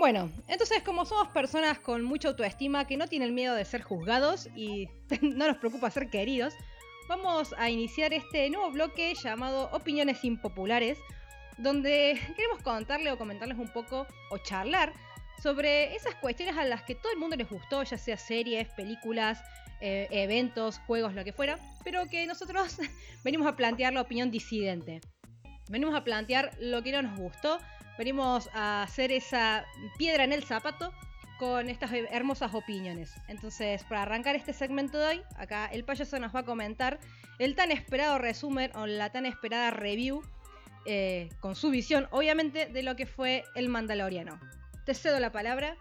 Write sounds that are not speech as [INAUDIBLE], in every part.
Bueno, entonces como somos personas con mucha autoestima que no tienen miedo de ser juzgados y [LAUGHS] no nos preocupa ser queridos, vamos a iniciar este nuevo bloque llamado Opiniones Impopulares, donde queremos contarle o comentarles un poco o charlar sobre esas cuestiones a las que todo el mundo les gustó, ya sea series, películas, eh, eventos, juegos, lo que fuera, pero que nosotros [LAUGHS] venimos a plantear la opinión disidente. Venimos a plantear lo que no nos gustó, venimos a hacer esa piedra en el zapato con estas hermosas opiniones. Entonces, para arrancar este segmento de hoy, acá el payaso nos va a comentar el tan esperado resumen o la tan esperada review eh, con su visión, obviamente, de lo que fue el Mandaloriano. Te cedo la palabra,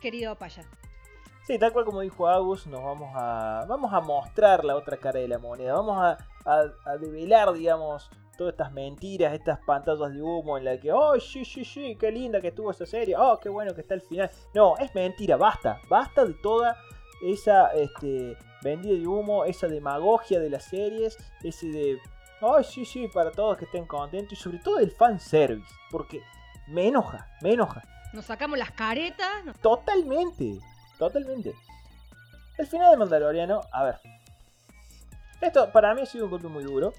querido payaso. Sí, tal cual como dijo Agus, nos vamos a, vamos a mostrar la otra cara de la moneda. Vamos a develar, digamos, todas estas mentiras, estas pantallas de humo en la que, oh, sí, sí, sí, qué linda que estuvo esa serie, oh, qué bueno que está el final. No, es mentira, basta, basta de toda esa este, vendida de humo, esa demagogia de las series, ese de, oh, sí, sí, para todos que estén contentos y sobre todo el fanservice, porque me enoja, me enoja. Nos sacamos las caretas. Totalmente, totalmente. El final de Mandaloriano, a ver. Esto para mí ha sido un golpe muy duro.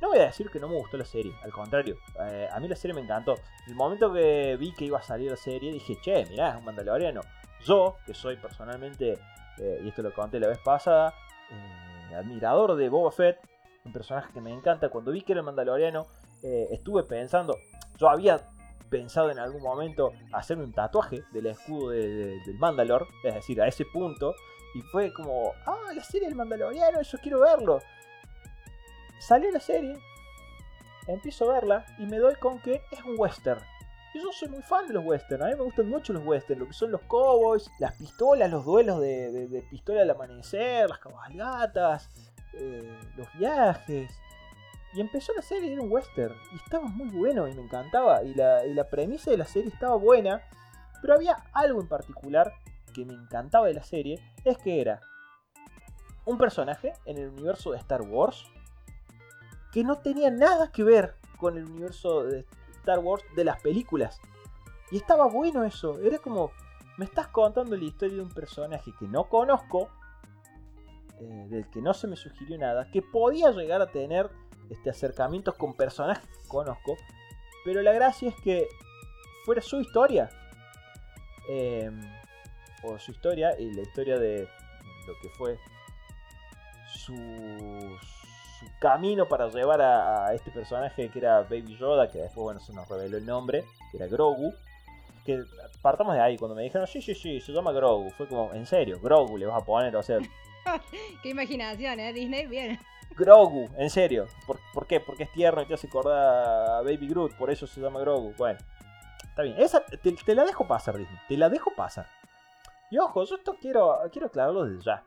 No voy a decir que no me gustó la serie, al contrario, eh, a mí la serie me encantó. El momento que vi que iba a salir la serie, dije, che, mirá, es un mandaloriano. Yo, que soy personalmente, eh, y esto lo conté la vez pasada, eh, admirador de Boba Fett, un personaje que me encanta, cuando vi que era el mandaloriano, estuve pensando, yo había pensado en algún momento hacerme un tatuaje del escudo del Mandalor, es decir, a ese punto, y fue como, ah, la serie del Mandaloriano, yo quiero verlo. Salió la serie, empiezo a verla y me doy con que es un western. Y yo soy muy fan de los westerns, a mí me gustan mucho los westerns, lo que son los cowboys, las pistolas, los duelos de, pistola al amanecer, las cabalgatas, eh, los viajes. Y empezó la serie, era un western, y estaba muy bueno y me encantaba, y la, y la premisa de la serie estaba buena, pero había algo en particular que me encantaba de la serie, es que era un personaje en el universo de Star Wars, que no tenía nada que ver con el universo de Star Wars de las películas. Y estaba bueno eso, era como, me estás contando la historia de un personaje que no conozco, eh, del que no se me sugirió nada, que podía llegar a tener este, acercamientos con personajes que conozco, pero la gracia es que fuera su historia. Em, o su historia y la historia de lo que fue sus su camino para llevar a, este personaje que era Baby Yoda, que después bueno se nos reveló el nombre, que era Grogu. Que partamos de ahí, cuando me dijeron, sí, sí, sí, se llama Grogu. Fue como, en serio, Grogu le vas a poner, o sea. [LAUGHS] qué imaginación, ¿eh? Disney, bien. Grogu, en serio. ¿Por, qué? Porque es tierno y te hace acordar a Baby Groot, por eso se llama Grogu. Bueno, está bien. Esa te, te la dejo pasar, Disney. Te la dejo pasar. Y ojo, yo esto quiero, quiero aclararlo desde ya.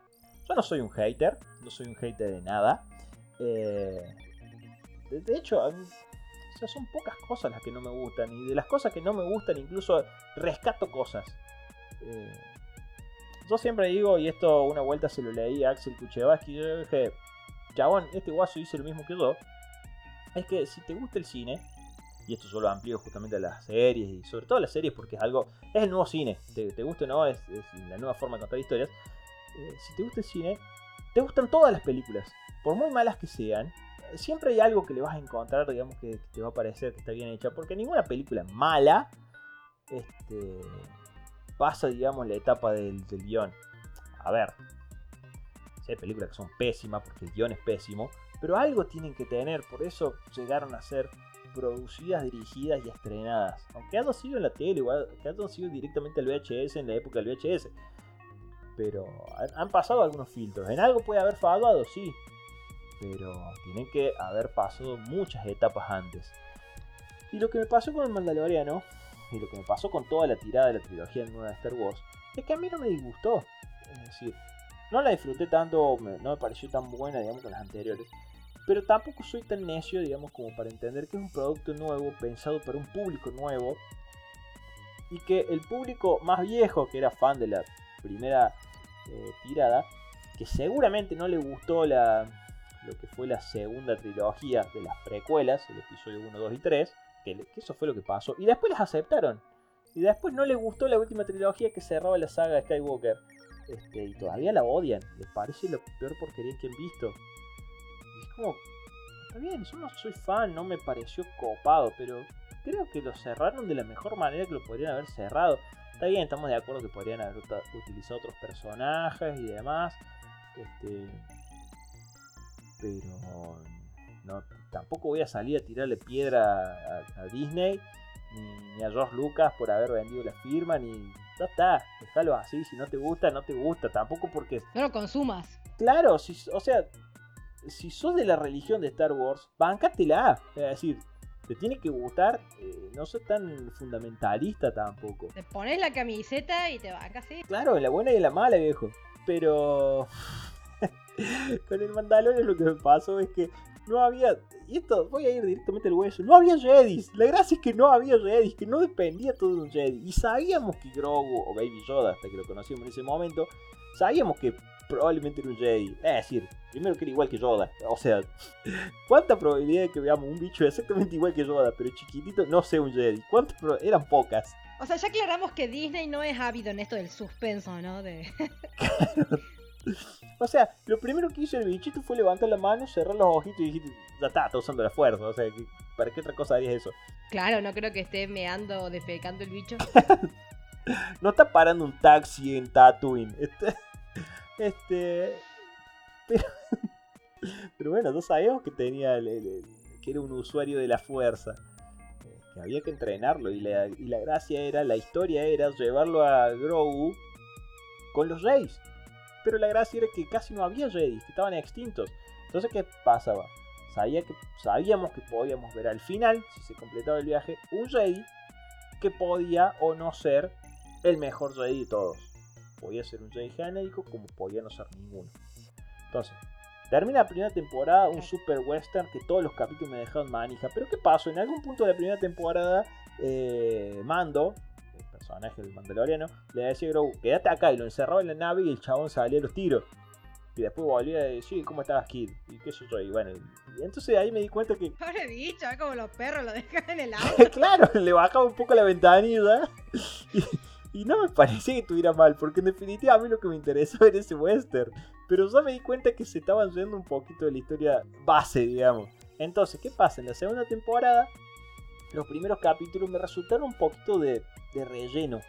Yo no soy un hater, no soy un hater de nada. Eh, de, hecho, son pocas cosas las que no me gustan. Y de las cosas que no me gustan, incluso rescato cosas. Eh, yo siempre digo, y esto una vuelta se lo leí a Axel Kuchevaski, yo dije, chabón, este guaso dice lo mismo que yo. Es que si te gusta el cine, y esto yo lo amplío justamente a las series, y sobre todo a las series porque es algo, es el nuevo cine, te, te gusta o no, es, la nueva forma de contar historias. Eh, si te gusta el cine, te gustan todas las películas por muy malas que sean, siempre hay algo que le vas a encontrar, digamos, que, te va a parecer que está bien hecha. Porque ninguna película mala este, pasa, digamos, la etapa del, guion. A ver, si hay películas que son pésimas porque el guion es pésimo, pero algo tienen que tener, por eso llegaron a ser producidas, dirigidas y estrenadas. Aunque hayan sido en la tele, o que hayan sido directamente al VHS en la época del VHS. Pero han pasado algunos filtros. En algo puede haber fallado, sí pero tienen que haber pasado muchas etapas antes. Y lo que me pasó con el Mandaloriano, y lo que me pasó con toda la tirada de la trilogía nueva de Star Wars, es que a mí no me disgustó. Es decir, no la disfruté tanto, no me pareció tan buena, digamos, con las anteriores. Pero tampoco soy tan necio, digamos, como para entender que es un producto nuevo, pensado para un público nuevo. Y que el público más viejo, que era fan de la primera eh, tirada, que seguramente no le gustó la, lo que fue la segunda trilogía de las precuelas, el episodio 1, 2 y 3, que, eso fue lo que pasó, y después las aceptaron. Y después no les gustó la última trilogía que cerraba la saga de Skywalker. Este, y todavía la odian. Les parece la peor porquería que han visto. Y es como, está bien, yo no soy fan, no me pareció copado, pero creo que lo cerraron de la mejor manera que lo podrían haber cerrado. Está bien, estamos de acuerdo que podrían haber utilizado otros personajes y demás. Este, pero no, tampoco voy a salir a tirarle piedra a, Disney ni, a George Lucas por haber vendido la firma ni ya está, déjalo así, si no te gusta, no te gusta, tampoco porque no lo consumas. Claro, si, o sea, si sos de la religión de Star Wars, bancatela, es decir, te tiene que gustar, eh, no soy tan fundamentalista tampoco. Te pones la camiseta y te bancas así. Claro, en la buena y en la mala, viejo. Pero [LAUGHS] con el Mandalorian lo que me pasó es que no había. Y esto, voy a ir directamente al hueso. No había Jedis. La gracia es que no había Jedis, que no dependía todo de un Jedi. Y sabíamos que Grogu o Baby Yoda, hasta que lo conocimos en ese momento, sabíamos que probablemente era un Jedi. Es decir, primero que era igual que Yoda. O sea, [LAUGHS] ¿cuánta probabilidad de que veamos un bicho exactamente igual que Yoda, pero chiquitito, no sea un Jedi? ¿Cuántas Eran pocas. O sea, ya aclaramos que Disney no es ávido en esto del suspenso, ¿no? De... [LAUGHS] [LAUGHS] O sea, lo primero que hizo el bichito fue levantar la mano, cerrar los ojitos y dijiste, ya está, está usando la fuerza. O sea, ¿para qué otra cosa harías eso? Claro, no creo que esté meando o defecando el bicho. [LAUGHS] no está parando un taxi en Tatooine. Este. [LAUGHS] este pero, bueno, no sabíamos que tenía. que era un usuario de la fuerza. Eh, que había que entrenarlo. Y la, y la gracia era, la historia era llevarlo a Grogu con los Reyes. Pero la gracia era que casi no había Jedi, estaban extintos. Entonces, ¿qué pasaba? Sabía que, sabíamos que podíamos ver al final, si se completaba el viaje, un Jedi que podía o no ser el mejor Jedi de todos. Podía ser un Jedi genérico como podía no ser ninguno. Entonces, termina la primera temporada, un super western que todos los capítulos me dejaron manija. Pero ¿qué pasó? En algún punto de la primera temporada, eh, Mando, personaje del Mandaloriano, le decía a Grogu, quédate acá y lo encerraba en la nave y el chabón salía a los tiros. Y después volvía a decir, ¿cómo estabas, Kid? Y qué sé yo, y bueno, y entonces ahí me di cuenta que... Pobre bicho, como los perros lo dejan en el [LAUGHS] auto. claro, le bajaba un poco la ventanilla [LAUGHS] y, y, no me parecía que estuviera mal, porque en definitiva a mí lo que me interesó era ese western. Pero ya me di cuenta que se estaban yendo un poquito de la historia base, digamos. Entonces, ¿qué pasa? En la segunda temporada los primeros capítulos me resultaron un poquito de, relleno.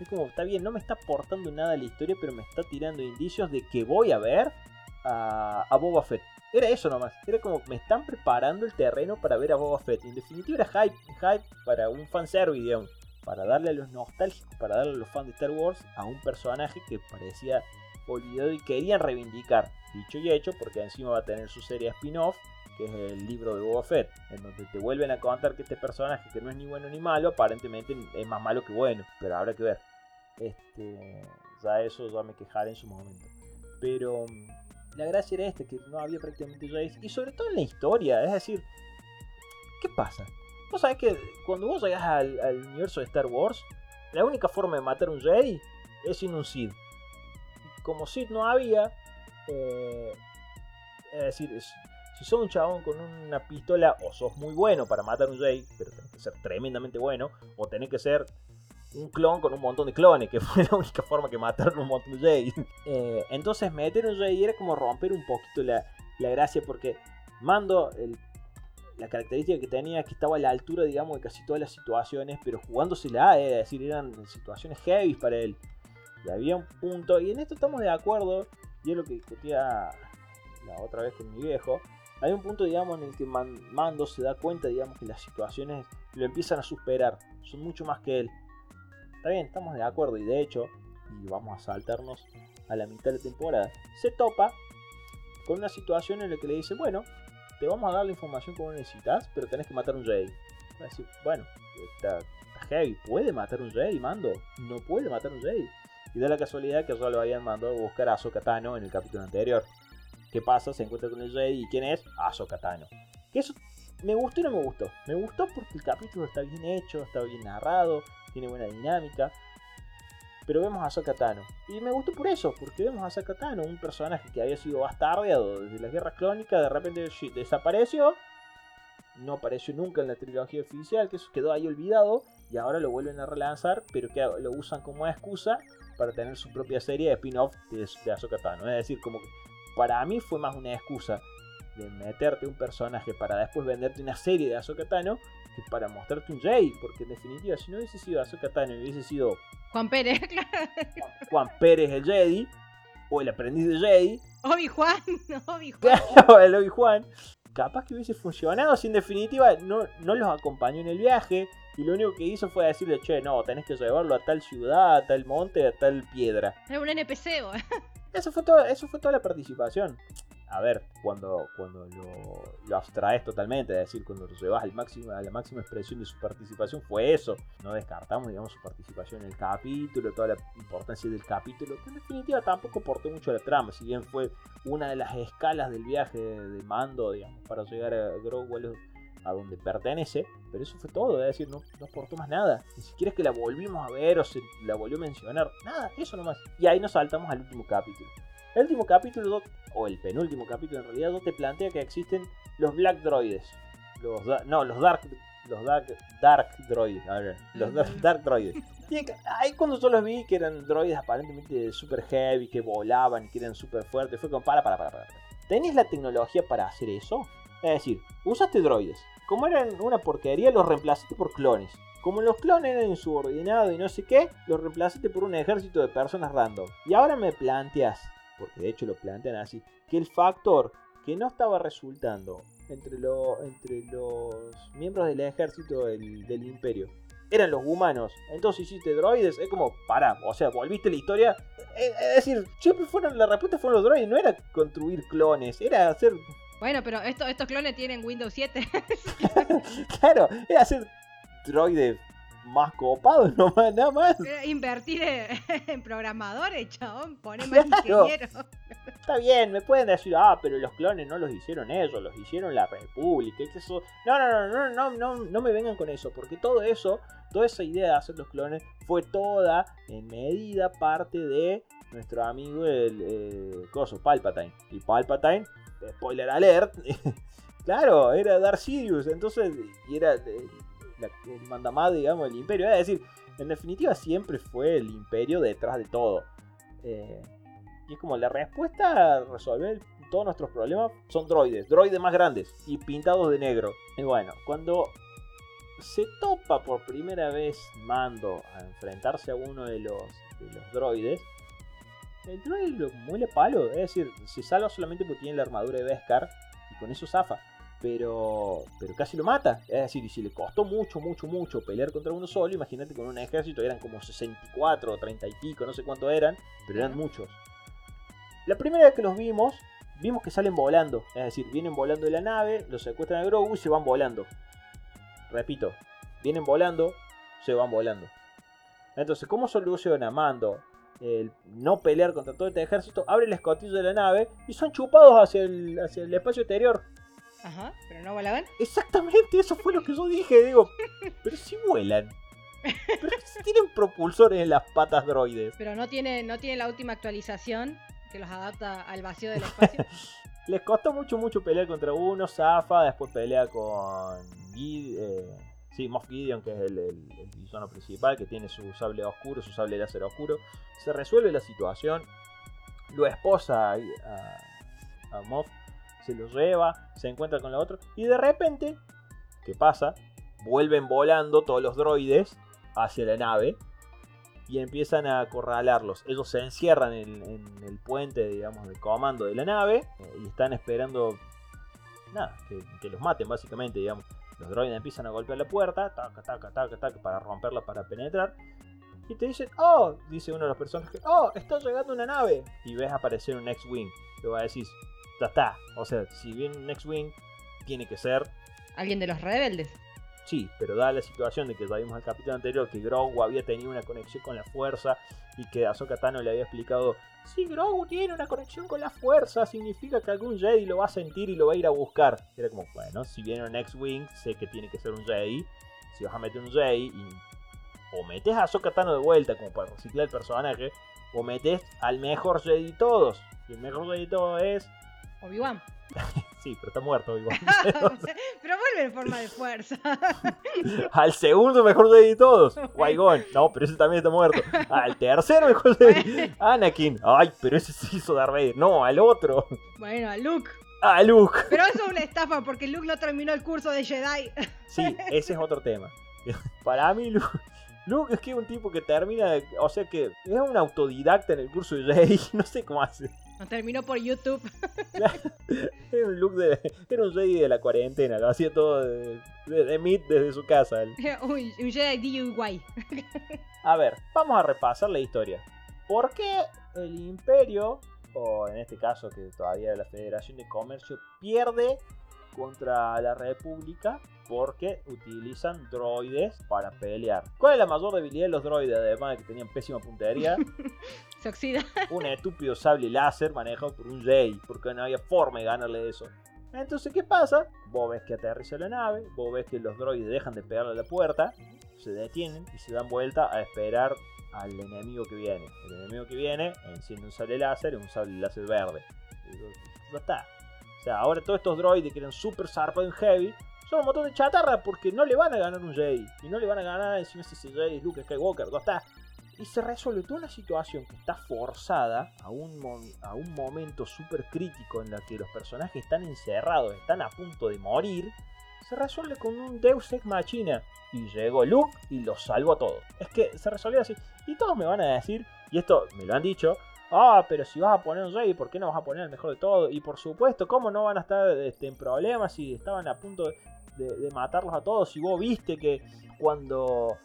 Es como, está bien, no me está aportando nada a la historia, pero me está tirando indicios de que voy a ver a, Boba Fett. Era eso nomás. Era como, me están preparando el terreno para ver a Boba Fett. En definitiva era hype, hype para un fanservice, digamos. Para darle a los nostálgicos, para darle a los fans de Star Wars a un personaje que parecía olvidado y querían reivindicar. Dicho y hecho, porque encima va a tener su serie spin-off que es el libro de Boba Fett, en donde te vuelven a contar que este personaje, que no es ni bueno ni malo, aparentemente es más malo que bueno, pero habrá que ver. Este, ya eso ya me quejaré en su momento. Pero mm, la gracia era este, que no había prácticamente Jace, y sobre todo en la historia, es decir, ¿qué pasa? Vos sabés que cuando vos llegas al, universo de Star Wars, la única forma de matar un Jedi es sin un Sith. Como Sith no había, eh, es decir, si sos un chabón con una pistola, o sos muy bueno para matar un Jay, pero tenés que ser tremendamente bueno, o tenés que ser un clon con un montón de clones, que [LAUGHS] fue la única forma que mataron un montón de Jay. Eh, entonces meter un Jay era como romper un poquito la, gracia, porque Mando, la característica que tenía es que estaba a la altura, digamos, de casi todas las situaciones, pero jugándosela, es decir, eran situaciones heavy para él. Y había un punto, y en esto estamos de acuerdo, y es lo que discutía la otra vez con mi viejo, hay un punto, digamos, en el que Mando se da cuenta, digamos, que las situaciones lo empiezan a superar, son mucho más que él. Está bien, estamos de acuerdo y de hecho, y vamos a saltarnos a la mitad de la temporada, se topa con una situación en la que le dice, bueno, te vamos a dar la información que vos necesitas, pero tenés que matar un rey. Va a decir, bueno, está, heavy, ¿puede matar un rey, Mando? No puede matar un rey. Y da la casualidad que ya lo habían mandado a buscar a Sokatano en el capítulo anterior. ¿Qué pasa? Se encuentra con el rey y ¿quién es? Ahsoka Tano. Que eso me gustó y no me gustó. Me gustó porque el capítulo está bien hecho, está bien narrado, tiene buena dinámica. Pero vemos a Ahsoka Tano. Y me gustó por eso, porque vemos a Ahsoka Tano, un personaje que había sido bastardeado desde las guerras clónicas, de repente desapareció. No apareció nunca en la trilogía oficial, que eso quedó ahí olvidado. y ahora lo vuelven a relanzar, pero que lo usan como excusa para tener su propia serie de spin-off de, de. Es decir, como que para mí fue más una excusa de meterte un personaje para después venderte una serie de Ahsoka Tano que para mostrarte un Jedi, porque en definitiva si no hubiese sido Ahsoka Tano hubiese sido Juan Pérez, [LAUGHS] claro. Juan Pérez el Jedi o el aprendiz de Jedi, Obi-Juan, [LAUGHS] Obi-Juan. claro, el Obi-Juan, capaz que hubiese funcionado si en definitiva no, no los acompañó en el viaje y lo único que hizo fue decirle, che, no, tenés que llevarlo a tal ciudad, a tal monte, a tal piedra. Era un NPC, bo. Eso fue, todo, eso fue toda la participación. A ver, cuando, cuando lo, lo abstraes totalmente, es decir, cuando lo llevas al máximo, a la máxima expresión de su participación, fue eso. No descartamos, digamos, su participación en el capítulo, toda la importancia del capítulo, que en definitiva tampoco aportó mucho a la trama, si bien fue una de las escalas del viaje de mando, digamos, para llegar a Grogu a los- a donde pertenece, pero eso fue todo, es decir, no, no aportó más nada. Ni siquiera es que la volvimos a ver o se la volvió a mencionar, nada, eso nomás. Y ahí nos saltamos al último capítulo. El último capítulo, o el penúltimo capítulo en realidad, te plantea que existen los Black Droides. Los, da- no, los Dark, los Dark, dark Droides, a ver, los Dark, dark Droides. Y ahí cuando yo los vi que eran droides aparentemente super heavy, que volaban, que eran super fuertes, fue como, para, para, para, para. ¿Tenés la tecnología para hacer eso? Es decir, usaste droides. Como eran una porquería, los reemplazaste por clones. Como los clones eran insubordinados y no sé qué, los reemplazaste por un ejército de personas random. Y ahora me planteas, porque de hecho lo plantean así, que el factor que no estaba resultando entre, lo- entre los miembros del ejército del, del imperio eran los humanos, entonces hiciste droides, es como, para, o sea, volviste la historia. Es, es decir, siempre fueron, la respuesta fueron los droides, no era construir clones, era hacer Bueno, pero esto- estos clones tienen Windows 7. [LAUGHS] [LAUGHS] Claro, es hacer droides más copados, [LAUGHS] nomás, nada más. Invertir en, programadores, chabón. Poner Claro. más ingenieros. Está bien, me pueden decir, ah, pero los clones no los hicieron ellos, los hicieron la República. No, no, no, no, no, no, no me vengan con eso, porque todo eso, toda esa idea de hacer los clones fue toda en medida parte de nuestro amigo el eh, coso, Palpatine. Y Palpatine, spoiler alert, [LAUGHS] claro, era Darth Sidious, entonces, y era eh, la- el mandamás, digamos, del imperio. Es decir, en definitiva siempre fue el imperio detrás de todo. Eh, y es como la respuesta a resolver todos nuestros problemas son droides, droides más grandes y pintados de negro. Y bueno, cuando se topa por primera vez Mando a enfrentarse a uno de los, de los droides, el droide lo muele palo. Es decir, se salva solamente porque tiene la armadura de Beskar y con eso zafa. Pero, pero casi lo mata. Es decir, y si le costó mucho, mucho, mucho pelear contra uno solo, imagínate con un ejército, eran como 64 o 30 y pico, no sé cuánto eran, pero eran muchos. La primera vez que los vimos, vimos que salen volando. Es decir, vienen volando de la nave, los secuestran a Grogu y se van volando. Repito, vienen volando, se van volando. Entonces, ¿cómo soluciona Mando el no pelear contra todo este ejército? Abre el escotillo de la nave y son chupados hacia el, hacia el espacio exterior. Ajá, pero no volaban. Exactamente, eso fue lo que yo dije. Digo, pero si vuelan. Pero si tienen propulsores en las patas droides. Pero no tiene, no tiene la última actualización que los adapta al vacío del espacio. [LAUGHS] Les costó mucho, mucho pelear contra uno. Zafa, después pelea con Gui- eh, sí, Moff Gideon, que es el, el- principal, que tiene su sable oscuro, su sable láser oscuro. Se resuelve la situación. Lo esposa a, Moff, se lo lleva, se encuentra con la otra. Y de repente, ¿qué pasa? Vuelven volando todos los droides hacia la nave y empiezan a acorralarlos. Ellos se encierran en, el puente, digamos, de comando de la nave eh, y están esperando, nada, que los maten básicamente, digamos. Los droides empiezan a golpear la puerta, taca, taca, taca, taca, para romperla, para penetrar. Y te dicen, oh, dice uno de los personajes, oh, está llegando una nave. Y ves aparecer un X-Wing. Te va a decir, ya está. O sea, si viene un X-Wing, tiene que ser Alguien de los rebeldes. Sí, pero dada la situación de que ya vimos al capítulo anterior que Grogu había tenido una conexión con la fuerza y que Ahsoka Tano le había explicado, si Grogu tiene una conexión con la fuerza, significa que algún Jedi lo va a sentir y lo va a ir a buscar. Era como, bueno, si viene un X-Wing, sé que tiene que ser un Jedi. Si vas a meter un Jedi y o metes a Ahsoka Tano de vuelta como para reciclar el personaje, o metes al mejor Jedi de todos. Y el mejor Jedi de todos es Obi-Wan. [LAUGHS] Sí, pero está muerto igual. [LAUGHS] pero vuelve en forma de fuerza. [LAUGHS] Al segundo mejor de todos, [LAUGHS] Qui-Gon. No, pero ese también está muerto. Al tercero mejor Jedi, Anakin. Ay, pero ese se hizo Darth Vader. No, al otro. Bueno, a Luke. A Luke. Pero eso es una estafa porque Luke no terminó el curso de Jedi. Sí, ese es otro tema. Para mí, Luke, Luke es que es un tipo que termina, o sea que es un autodidacta en el curso de Jedi, no sé cómo hace. Terminó por YouTube. [LAUGHS] [LAUGHS] era un look de. Era un Jedi de la cuarentena, lo hacía todo de, de, Meat desde su casa. [LAUGHS] un, un Jedi DIY. a ver, vamos a repasar la historia. ¿Por qué el Imperio, o en este caso que todavía la Federación de Comercio, pierde contra la República porque utilizan droides para pelear. ¿Cuál es la mayor debilidad de los droides? Además de que tenían pésima puntería. [LAUGHS] Se oxida. [LAUGHS] un estúpido sable láser manejado por un Jay, porque no había forma de ganarle eso. Entonces, ¿qué pasa? Vos ves que aterriza la nave, vos ves que los droides dejan de pegarle a la puerta, se detienen y se dan vuelta a esperar al enemigo que viene. El enemigo que viene enciende un sable láser y un sable láser verde. Y ya está. O sea, ahora todos estos droides que eran super zarpados heavy son un montón de chatarra porque no le van a ganar un Jedi. Y no le van a ganar encima ese Jedi Luke Skywalker. ¿Dónde está? Y se resuelve toda una situación que está forzada a un, momento súper crítico en la que los personajes están encerrados, están a punto de morir. Se resuelve con un Deus Ex Machina. Y llegó Luke y los salvó a todos. Es que se resolvió así. Y todos me van a decir, y esto me lo han dicho, Ah, pero si vas a poner un rey, ¿por qué no vas a poner el mejor de todo? Y por supuesto, ¿cómo no van a estar este, en problemas si estaban a punto de, matarlos a todos? Si vos viste que cuando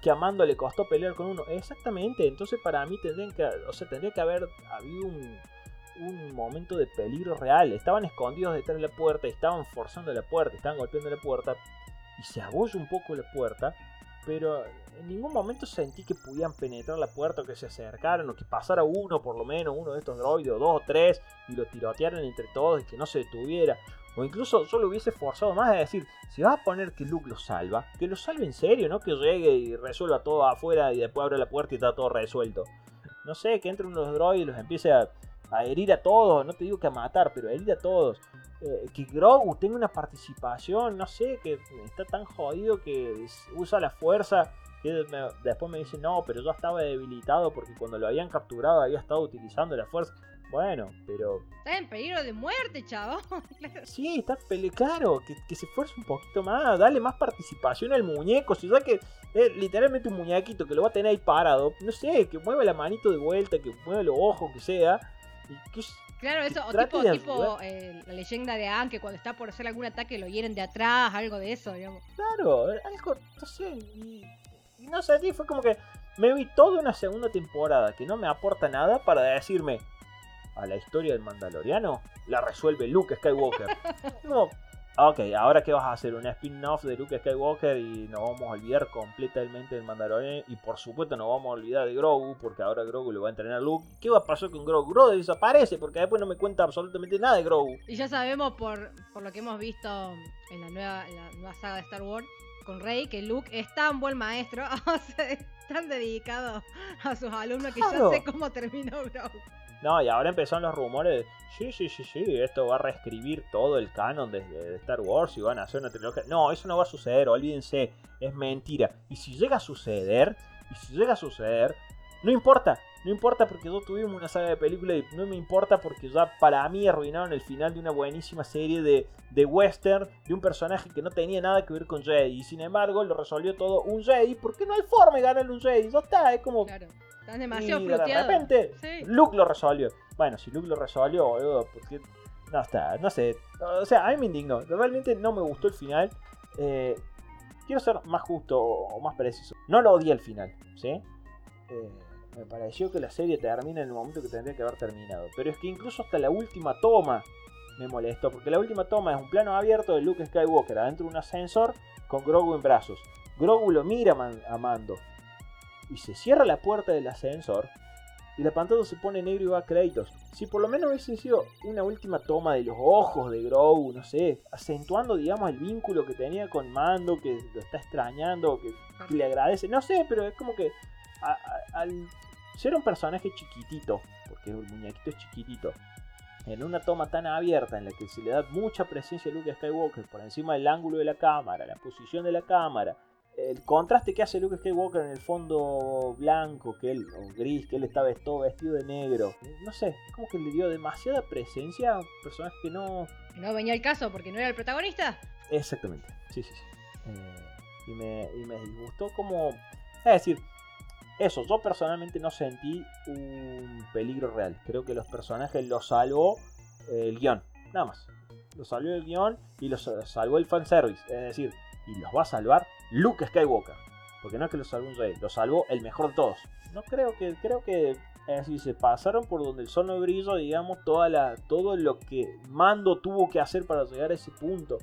que a le costó pelear con uno. Exactamente, entonces para mí tendrían que, o sea, tendría que haber habido un, un momento de peligro real. Estaban escondidos detrás de la puerta, estaban forzando la puerta, estaban golpeando la puerta. Y se abolla un poco la puerta pero en ningún momento sentí que pudieran penetrar la puerta o que se acercaran o que pasara uno por lo menos, uno de estos droides o dos o tres y lo tirotearan entre todos y que no se detuviera. O incluso yo lo hubiese forzado más a decir, si vas a poner que Luke lo salva, que lo salve en serio, no que llegue y resuelva todo afuera y después abre la puerta y está todo resuelto. No sé, que entre unos droides y los empiece a, a herir a todos, no te digo que a matar, pero a herir a todos. Eh, que Grogu tenga una participación, no sé, que está tan jodido que usa la fuerza. Que después me dice, no, pero yo estaba debilitado porque cuando lo habían capturado había estado utilizando la fuerza. Bueno, pero. Está en peligro de muerte, chavo. [LAUGHS] sí, está pele claro, que, se esfuerce un poquito más, dale más participación al muñeco. Si ya que es literalmente un muñequito que lo va a tener ahí parado, no sé, que mueva la manito de vuelta, que mueva los ojos, que sea. Que Claro, eso, o tipo, tipo eh, la leyenda de Anne, que cuando está por hacer algún ataque lo hieren de atrás, algo de eso, digamos. Claro, algo, no sé, y, no sé, fue como que me vi toda una segunda temporada que no me aporta nada para decirme a la historia del Mandaloriano la resuelve Luke Skywalker. [LAUGHS] no, Ok, ahora qué vas a hacer, un spin-off de Luke Skywalker y nos vamos a olvidar completamente del Mandalorian y por supuesto nos vamos a olvidar de Grogu porque ahora Grogu le va a entrenar a Luke. ¿Qué va a pasar con Grogu? Grogu desaparece porque después no me cuenta absolutamente nada de Grogu. Y ya sabemos por, por lo que hemos visto en la, nueva, la nueva saga de Star Wars con Rey que Luke es tan buen maestro, [LAUGHS] o sea, tan dedicado a sus alumnos que ya sé cómo terminó Grogu. No, y ahora empezaron los rumores. Sí, sí, sí, sí, esto va a reescribir todo el canon de, Star Wars y van a hacer una trilogía. No, eso no va a suceder, olvídense, es mentira. Y si llega a suceder, y si llega a suceder, no importa, no importa porque yo tuvimos una saga de películas y no me importa porque ya para mí arruinaron el final de una buenísima serie de, de western de un personaje que no tenía nada que ver con Jedi. Y sin embargo lo resolvió todo un Jedi porque no hay forma de ganar un Jedi. Ya está, es como... Están demasiado y de repente, Luke lo resolvió. Bueno, si Luke lo resolvió, boludo, porque. No está, no sé. O sea, a mí me indignó. Realmente no me gustó el final. Eh, quiero ser más justo o más preciso. No lo odié el final, ¿sí? Eh, me pareció que la serie termina en el momento que tendría que haber terminado. Pero es que incluso hasta la última toma me molestó. Porque la última toma es un plano abierto de Luke Skywalker adentro de un ascensor con Grogu en brazos. Grogu lo mira a Mando y se cierra la puerta del ascensor y la pantalla se pone negro y va a créditos. Si por lo menos hubiese sido una última toma de los ojos de Grogu, no sé, acentuando, digamos, el vínculo que tenía con Mando, que lo está extrañando, que, le agradece, no sé, pero es como que al ser un personaje chiquitito, porque el muñequito es chiquitito, en una toma tan abierta en la que se le da mucha presencia a Luke Skywalker por encima del ángulo de la cámara, la posición de la cámara, el contraste que hace Luke Skywalker en el fondo blanco que él, o gris, que él estaba todo vestido de negro, no sé, es como que le dio demasiada presencia a un personaje que no... No venía el caso porque no era el protagonista. Exactamente, sí, sí, sí. Eh, y, me, y me disgustó como... Es decir, eso, yo personalmente no sentí un peligro real. Creo que los personajes los salvó eh, el guion, nada más. Los salvó el guion y los salvó el fanservice. Es decir, y los va a salvar Luke Skywalker. Porque no es que los salvó un rey, los salvó el mejor de todos. No creo que, creo que decir, se pasaron por donde el sol no brilla, digamos, toda la, todo lo que Mando tuvo que hacer para llegar a ese punto.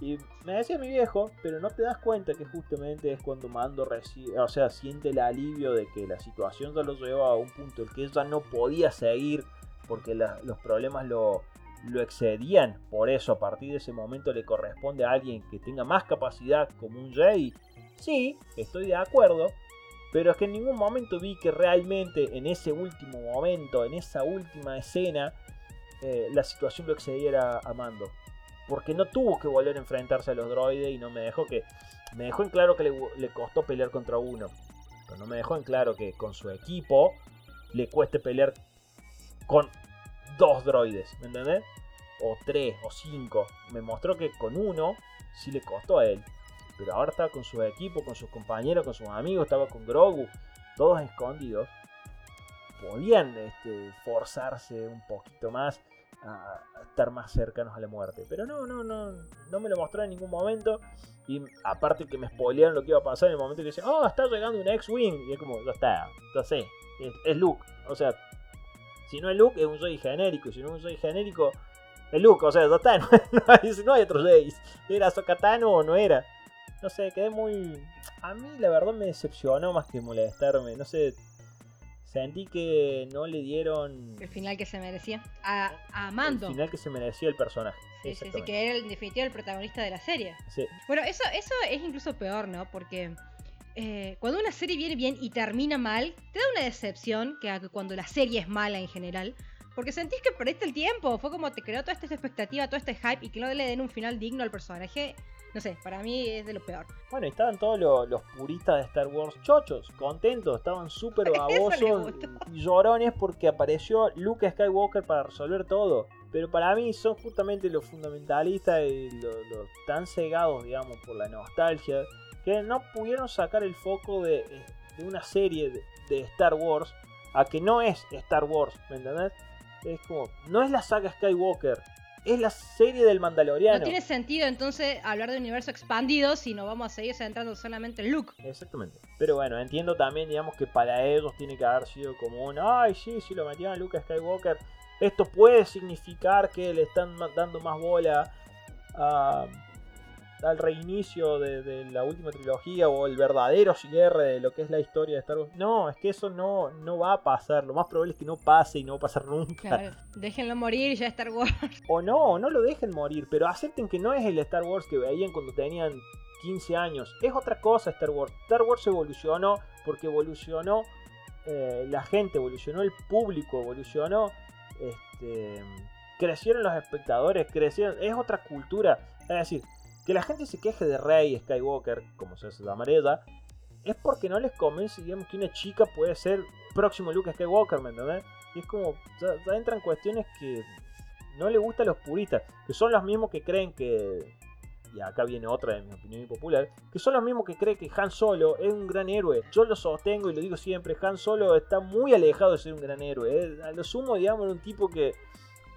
Y me decía mi viejo, pero no te das cuenta que justamente es cuando Mando recibe, o sea, siente el alivio de que la situación ya lo llevó a un punto en que ya no podía seguir porque los problemas lo, lo excedían. Por eso, a partir de ese momento, le corresponde a alguien que tenga más capacidad como un rey. Sí, estoy de acuerdo, pero es que en ningún momento vi que realmente en ese último momento, en esa última escena, eh, la situación lo excediera a Mando porque no tuvo que volver a enfrentarse a los droides y no me dejó que. Me dejó en claro que le, costó pelear contra uno. Pero no me dejó en claro que con su equipo le cueste pelear con dos droides, ¿me entendés? O tres, o cinco. Me mostró que con uno sí le costó a él. Pero ahora estaba con su equipo, con sus compañeros, con sus amigos, estaba con Grogu, todos escondidos. Podían este, forzarse un poquito más a, estar más cercanos a la muerte. Pero no, no, no, no me lo mostró en ningún momento. Y aparte que me spoilearon lo que iba a pasar en el momento que dicen, oh, está llegando un X-Wing. Y es como, ya está, ya sé, es, Luke. O sea, si no es Luke, es un Jedi genérico. Si no es un Jedi genérico, es Luke. O sea, ya está, [LAUGHS] no, hay, otro Jedi. ¿Era Sokatano o no era? No sé, quedé muy... A mí la verdad me decepcionó más que molestarme. No sé, Sentí que no le dieron. El final que se merecía. A, a Mando. El final que se merecía el personaje. Sí, sí, sí, que era en definitiva el protagonista de la serie. Sí. Bueno, eso, eso es incluso peor, ¿no? Porque eh, cuando una serie viene bien y termina mal, te da una decepción que cuando la serie es mala en general. Porque sentís que perdiste el tiempo. Fue como te creó toda esta expectativa, todo este hype y que no le den un final digno al personaje. No sé, para mí es de lo peor. Bueno, y estaban todos los, puristas de Star Wars chochos, contentos, estaban súper [LAUGHS] babosos y llorones porque apareció Luke Skywalker para resolver todo. Pero para mí son justamente los fundamentalistas y los, tan cegados, digamos, por la nostalgia, que no pudieron sacar el foco de, una serie de, de Star Wars a que no es Star Wars, ¿me entendés? Es como, no es la saga Skywalker, es la serie del Mandaloriano. No tiene sentido entonces hablar de universo expandido si no vamos a seguir centrando solamente en Luke. Exactamente. Pero bueno, entiendo también, digamos, que para ellos tiene que haber sido como un, ay, sí, si lo metieron a Luke Skywalker, esto puede significar que le están dando más bola a al reinicio de, la última trilogía o el verdadero cierre de lo que es la historia de Star Wars. No, es que eso no, no va a pasar. Lo más probable es que no pase y no va a pasar nunca. Claro, déjenlo morir ya Star Wars. O no, no lo dejen morir, pero acepten que no es el Star Wars que veían cuando tenían 15 años. Es otra cosa Star Wars. Star Wars evolucionó porque evolucionó eh, la gente, evolucionó el público, evolucionó... Este, crecieron los espectadores, crecieron... Es otra cultura. Es decir, que la gente se queje de Rey Skywalker, como se llama ella, es porque no les convence, digamos, que una chica puede ser próximo Luke Skywalker, ¿me entendés? Y es como, ya, entran cuestiones que no le gustan a los puristas, que son los mismos que creen que, y acá viene otra de mi opinión popular, que son los mismos que creen que Han Solo es un gran héroe. Yo lo sostengo y lo digo siempre, Han Solo está muy alejado de ser un gran héroe. A lo sumo, digamos, un tipo que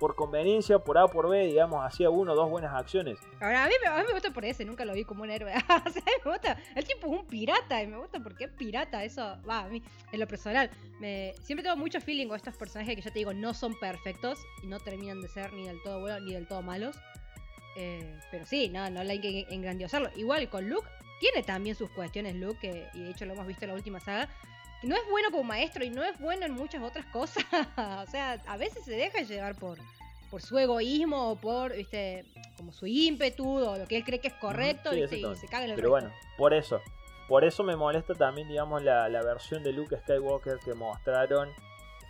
por conveniencia, por A por B, digamos, hacía uno o dos buenas acciones. Ahora, a mí, me gusta por ese, nunca lo vi como un héroe. [LAUGHS] o sea, me gusta, el tipo es un pirata y me gusta porque es pirata, eso va a mí, en lo personal. Me, siempre tengo mucho feeling con estos personajes que ya te digo, no son perfectos y no terminan de ser ni del todo buenos ni del todo malos. Eh, pero sí, no, no hay que engrandiosarlo. Igual con Luke, tiene también sus cuestiones Luke, y de hecho lo hemos visto en la última saga. No es bueno como maestro y no es bueno en muchas otras cosas. [LAUGHS] o sea, a veces se deja llevar por, por su egoísmo o por, viste, como su ímpetu o lo que él cree que es correcto y se caga en el Pero bueno, por eso. Por eso me molesta también, digamos, la, la versión de Luke Skywalker que mostraron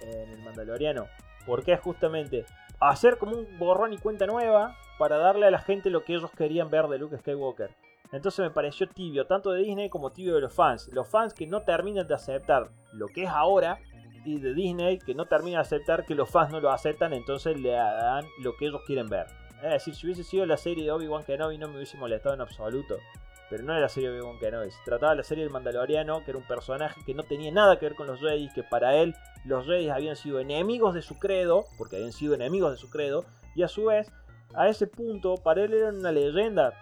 en el Mandaloriano. Porque es justamente hacer como un borrón y cuenta nueva para darle a la gente lo que ellos querían ver de Luke Skywalker. Entonces me pareció tibio, tanto de Disney como tibio de los fans. Los fans que no terminan de aceptar lo que es ahora y de Disney que no terminan de aceptar que los fans no lo aceptan, entonces le dan lo que ellos quieren ver. Es decir, si hubiese sido la serie de Obi-Wan Kenobi no me hubiese molestado en absoluto. Pero no era la serie de Obi-Wan Kenobi. Se trataba de la serie del Mandaloriano, que era un personaje que no tenía nada que ver con los Jedi, que para él los Jedi habían sido enemigos de su credo, porque habían sido enemigos de su credo, y a su vez, a ese punto, para él era una leyenda.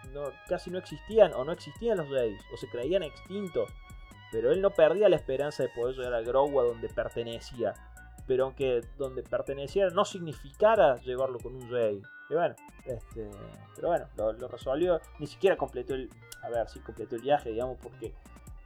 casi no existían, o no existían los Jedi, o se creían extintos. Pero él no perdía la esperanza de poder llegar a Grogu a donde pertenecía. Pero aunque donde perteneciera no significara llevarlo con un Jedi. Y bueno, este, pero bueno, lo, resolvió. Ni siquiera completó el. A ver, sí completó el viaje, digamos, porque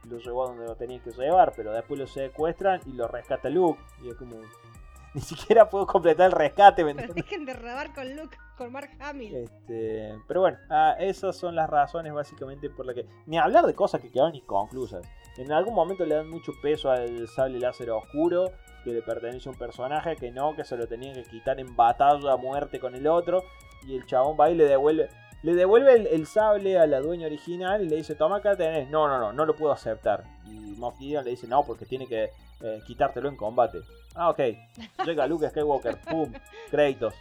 lo llevó a donde lo tenía que llevar. Pero después lo secuestran y lo rescata Luke. Y es como. [LAUGHS] Ni siquiera puedo completar el rescate, ¿me Pero dejen de robar con Luke, con Mark Hamill. Este, pero bueno, ah, esas son las razones básicamente por las que. Ni hablar de cosas que quedaron inconclusas. En algún momento le dan mucho peso al sable láser oscuro que le pertenece a un personaje, que no, que se lo tenían que quitar en batalla a muerte con el otro. Y el chabón va y le devuelve. Le devuelve el, sable a la dueña original y le dice, toma acá tenés. No, no, no, no lo puedo aceptar. Y Moff Gideon le dice, no, porque tiene que eh, quitártelo en combate. Ah, ok. Llega Luke Skywalker, pum, créditos.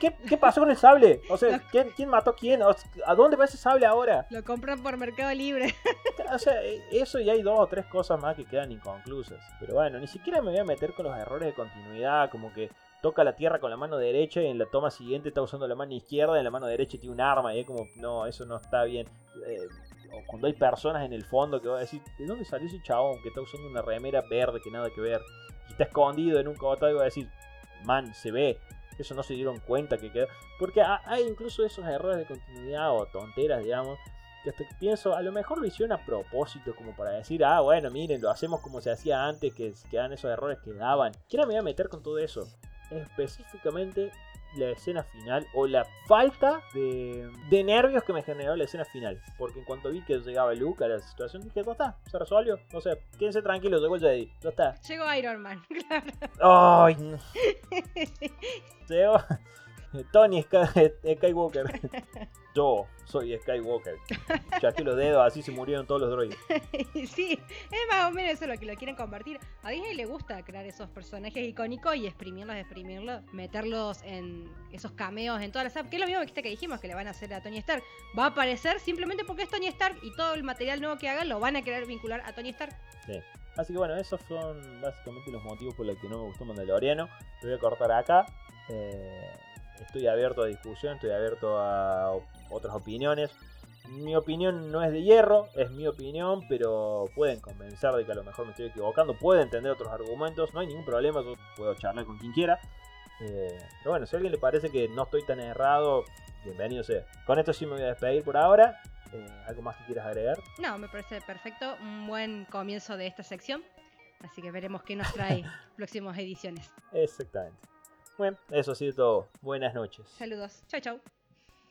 ¿Qué, ¿Qué, pasó con el sable? O sea, ¿quién, quién mató a quién? ¿A dónde va ese sable ahora? Lo compran por Mercado Libre. [LAUGHS] o sea, e, eso y hay dos o tres cosas más que quedan inconclusas. Pero bueno, ni siquiera me voy a meter con los errores de continuidad, como que toca la tierra con la mano derecha y en la toma siguiente está usando la mano izquierda y en la mano derecha tiene un arma y es como, no, eso no está bien. Eh, o cuando hay personas en el fondo que va a decir, ¿de dónde salió ese chabón que está usando una remera verde que nada que ver? Y está escondido en un cobotado y va a decir, man, se ve eso no se dieron cuenta que quedó. Porque hay incluso esos errores de continuidad o tonteras, digamos, que hasta pienso, a lo mejor lo hicieron a propósito, como para decir, ah, bueno, miren, lo hacemos como se hacía antes, que quedan esos errores que daban. ¿Quién me voy a meter con todo eso? Específicamente la escena final o la falta de, de, nervios que me generó la escena final. Porque en cuanto vi que llegaba Luke a la situación, dije, ya está, se resolvió. O sea, quédense tranquilos, llegó Jedi, ya está. Llegó Iron Man, [LAUGHS] claro. Ay, no. [LAUGHS] Llegó [LAUGHS] Tony Skywalker. Yo soy Skywalker. Ya que los dedos, así se murieron todos los droides. [LAUGHS] sí, es más o menos eso lo que lo quieren convertir. A Disney le gusta crear esos personajes icónicos y exprimirlos, exprimirlos, meterlos en esos cameos en todas las apps. Que es lo mismo que dijimos que le van a hacer a Tony Stark. Va a aparecer simplemente porque es Tony Stark y todo el material nuevo que hagan lo van a querer vincular a Tony Stark. Sí. Así que bueno, esos son básicamente los motivos por los que no me gustó Mandaloriano. Lo voy a cortar acá. Eh, estoy abierto a discusión, estoy abierto a otras opiniones. Mi opinión no es de hierro, es mi opinión, pero pueden convencer de que a lo mejor me estoy equivocando, pueden entender otros argumentos, no hay ningún problema, yo puedo charlar con quien quiera. Eh, pero bueno, si a alguien le parece que no estoy tan errado, bienvenido sea. Con esto sí me voy a despedir por ahora. Eh, ¿Algo más que quieras agregar? No, me parece perfecto, un buen comienzo de esta sección. Así que veremos qué nos trae [LAUGHS] próximas ediciones. Exactamente. Bueno, eso ha sido todo. Buenas noches. Saludos. Chao, chao.